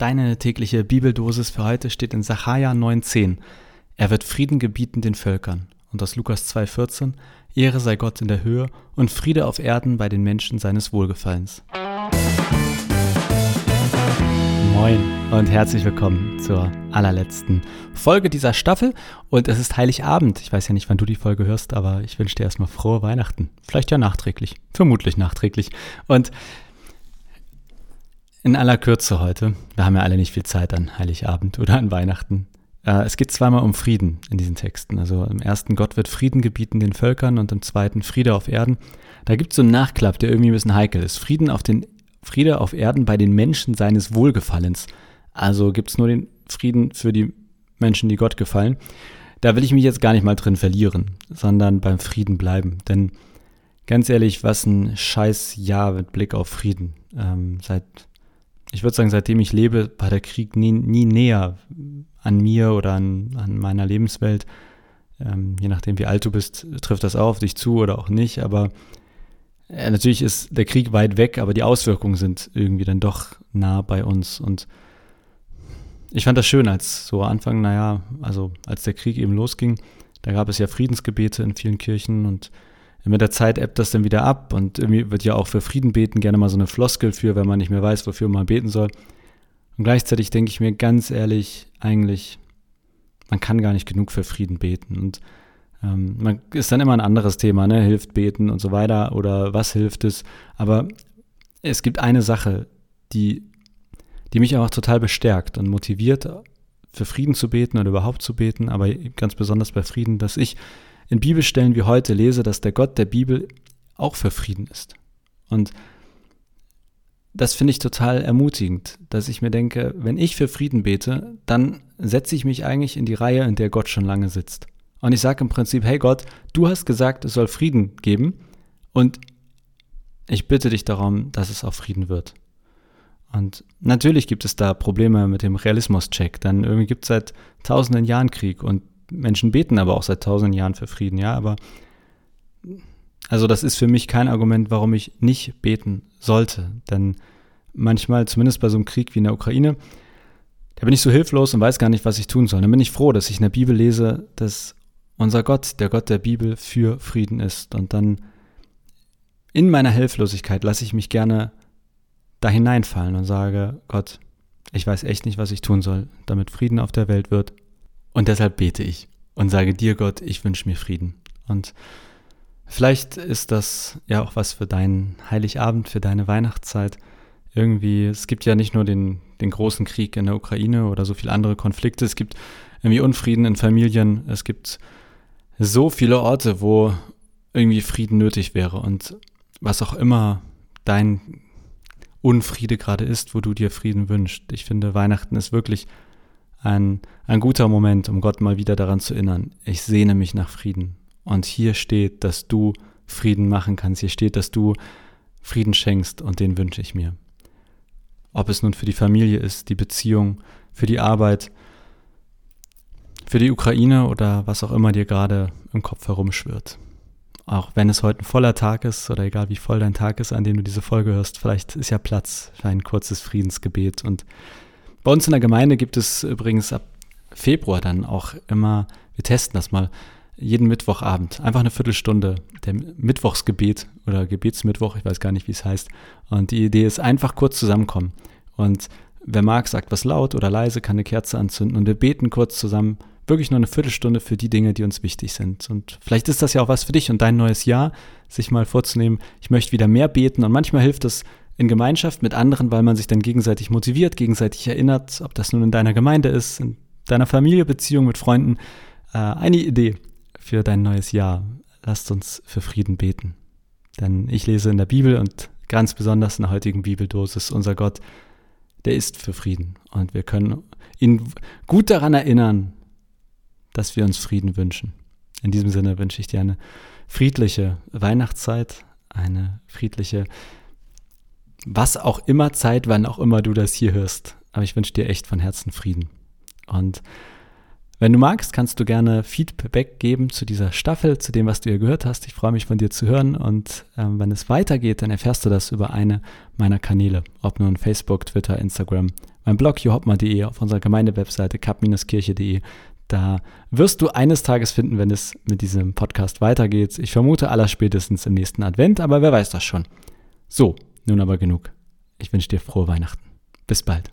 Deine tägliche Bibeldosis für heute steht in Sacharja 9,10. Er wird Frieden gebieten den Völkern. Und aus Lukas 2,14. Ehre sei Gott in der Höhe und Friede auf Erden bei den Menschen seines Wohlgefallens. Moin und herzlich willkommen zur allerletzten Folge dieser Staffel. Und es ist Heiligabend. Ich weiß ja nicht, wann du die Folge hörst, aber ich wünsche dir erstmal frohe Weihnachten. Vielleicht ja nachträglich. Vermutlich nachträglich. Und in aller Kürze heute. Wir haben ja alle nicht viel Zeit an Heiligabend oder an Weihnachten. Äh, es geht zweimal um Frieden in diesen Texten. Also im ersten Gott wird Frieden gebieten den Völkern und im zweiten Friede auf Erden. Da gibt es so einen Nachklapp, der irgendwie ein bisschen heikel ist. Frieden auf den, Friede auf Erden bei den Menschen seines Wohlgefallens. Also gibt es nur den Frieden für die Menschen, die Gott gefallen. Da will ich mich jetzt gar nicht mal drin verlieren, sondern beim Frieden bleiben. Denn ganz ehrlich, was ein scheiß Jahr mit Blick auf Frieden. Ähm, seit ich würde sagen, seitdem ich lebe, war der Krieg nie, nie näher an mir oder an, an meiner Lebenswelt. Ähm, je nachdem, wie alt du bist, trifft das auf dich zu oder auch nicht. Aber äh, natürlich ist der Krieg weit weg, aber die Auswirkungen sind irgendwie dann doch nah bei uns. Und ich fand das schön, als so Anfang, naja, also als der Krieg eben losging, da gab es ja Friedensgebete in vielen Kirchen und mit der Zeit ebbt das dann wieder ab und irgendwie wird ja auch für Frieden beten gerne mal so eine Floskel für, wenn man nicht mehr weiß, wofür man beten soll. Und gleichzeitig denke ich mir ganz ehrlich, eigentlich, man kann gar nicht genug für Frieden beten. Und ähm, man ist dann immer ein anderes Thema, ne? Hilft beten und so weiter oder was hilft es. Aber es gibt eine Sache, die, die mich auch total bestärkt und motiviert, für Frieden zu beten oder überhaupt zu beten, aber ganz besonders bei Frieden, dass ich in Bibelstellen wie heute lese, dass der Gott der Bibel auch für Frieden ist. Und das finde ich total ermutigend, dass ich mir denke, wenn ich für Frieden bete, dann setze ich mich eigentlich in die Reihe, in der Gott schon lange sitzt. Und ich sage im Prinzip, hey Gott, du hast gesagt, es soll Frieden geben und ich bitte dich darum, dass es auch Frieden wird. Und natürlich gibt es da Probleme mit dem Realismus-Check, denn irgendwie gibt es seit tausenden Jahren Krieg und Menschen beten aber auch seit tausenden Jahren für Frieden, ja, aber also das ist für mich kein Argument, warum ich nicht beten sollte. Denn manchmal, zumindest bei so einem Krieg wie in der Ukraine, da bin ich so hilflos und weiß gar nicht, was ich tun soll. Dann bin ich froh, dass ich in der Bibel lese, dass unser Gott, der Gott der Bibel, für Frieden ist. Und dann in meiner Hilflosigkeit lasse ich mich gerne da hineinfallen und sage, Gott, ich weiß echt nicht, was ich tun soll, damit Frieden auf der Welt wird. Und deshalb bete ich und sage dir, Gott, ich wünsche mir Frieden. Und vielleicht ist das ja auch was für deinen Heiligabend, für deine Weihnachtszeit. Irgendwie, es gibt ja nicht nur den, den großen Krieg in der Ukraine oder so viele andere Konflikte, es gibt irgendwie Unfrieden in Familien, es gibt so viele Orte, wo irgendwie Frieden nötig wäre. Und was auch immer dein Unfriede gerade ist, wo du dir Frieden wünschst. Ich finde, Weihnachten ist wirklich ein, ein guter Moment, um Gott mal wieder daran zu erinnern, ich sehne mich nach Frieden. Und hier steht, dass du Frieden machen kannst. Hier steht, dass du Frieden schenkst und den wünsche ich mir. Ob es nun für die Familie ist, die Beziehung, für die Arbeit, für die Ukraine oder was auch immer dir gerade im Kopf herumschwirrt. Auch wenn es heute ein voller Tag ist oder egal wie voll dein Tag ist, an dem du diese Folge hörst, vielleicht ist ja Platz für ein kurzes Friedensgebet und bei uns in der Gemeinde gibt es übrigens ab Februar dann auch immer, wir testen das mal, jeden Mittwochabend, einfach eine Viertelstunde, der Mittwochsgebet oder Gebetsmittwoch, ich weiß gar nicht, wie es heißt. Und die Idee ist einfach kurz zusammenkommen. Und wer mag, sagt was laut oder leise, kann eine Kerze anzünden und wir beten kurz zusammen, wirklich nur eine Viertelstunde für die Dinge, die uns wichtig sind. Und vielleicht ist das ja auch was für dich und dein neues Jahr, sich mal vorzunehmen, ich möchte wieder mehr beten. Und manchmal hilft es, in Gemeinschaft mit anderen, weil man sich dann gegenseitig motiviert, gegenseitig erinnert, ob das nun in deiner Gemeinde ist, in deiner Familie, Beziehung mit Freunden. Äh, eine Idee für dein neues Jahr. Lasst uns für Frieden beten. Denn ich lese in der Bibel und ganz besonders in der heutigen Bibeldosis, unser Gott, der ist für Frieden. Und wir können ihn gut daran erinnern, dass wir uns Frieden wünschen. In diesem Sinne wünsche ich dir eine friedliche Weihnachtszeit, eine friedliche was auch immer Zeit, wann auch immer du das hier hörst. Aber ich wünsche dir echt von Herzen Frieden. Und wenn du magst, kannst du gerne Feedback geben zu dieser Staffel, zu dem, was du hier gehört hast. Ich freue mich von dir zu hören und ähm, wenn es weitergeht, dann erfährst du das über eine meiner Kanäle, ob nun Facebook, Twitter, Instagram, mein Blog johopma.de, auf unserer Gemeindewebseite kap-kirche.de. Da wirst du eines Tages finden, wenn es mit diesem Podcast weitergeht. Ich vermute aller spätestens im nächsten Advent, aber wer weiß das schon. So, nun aber genug. Ich wünsche dir frohe Weihnachten. Bis bald.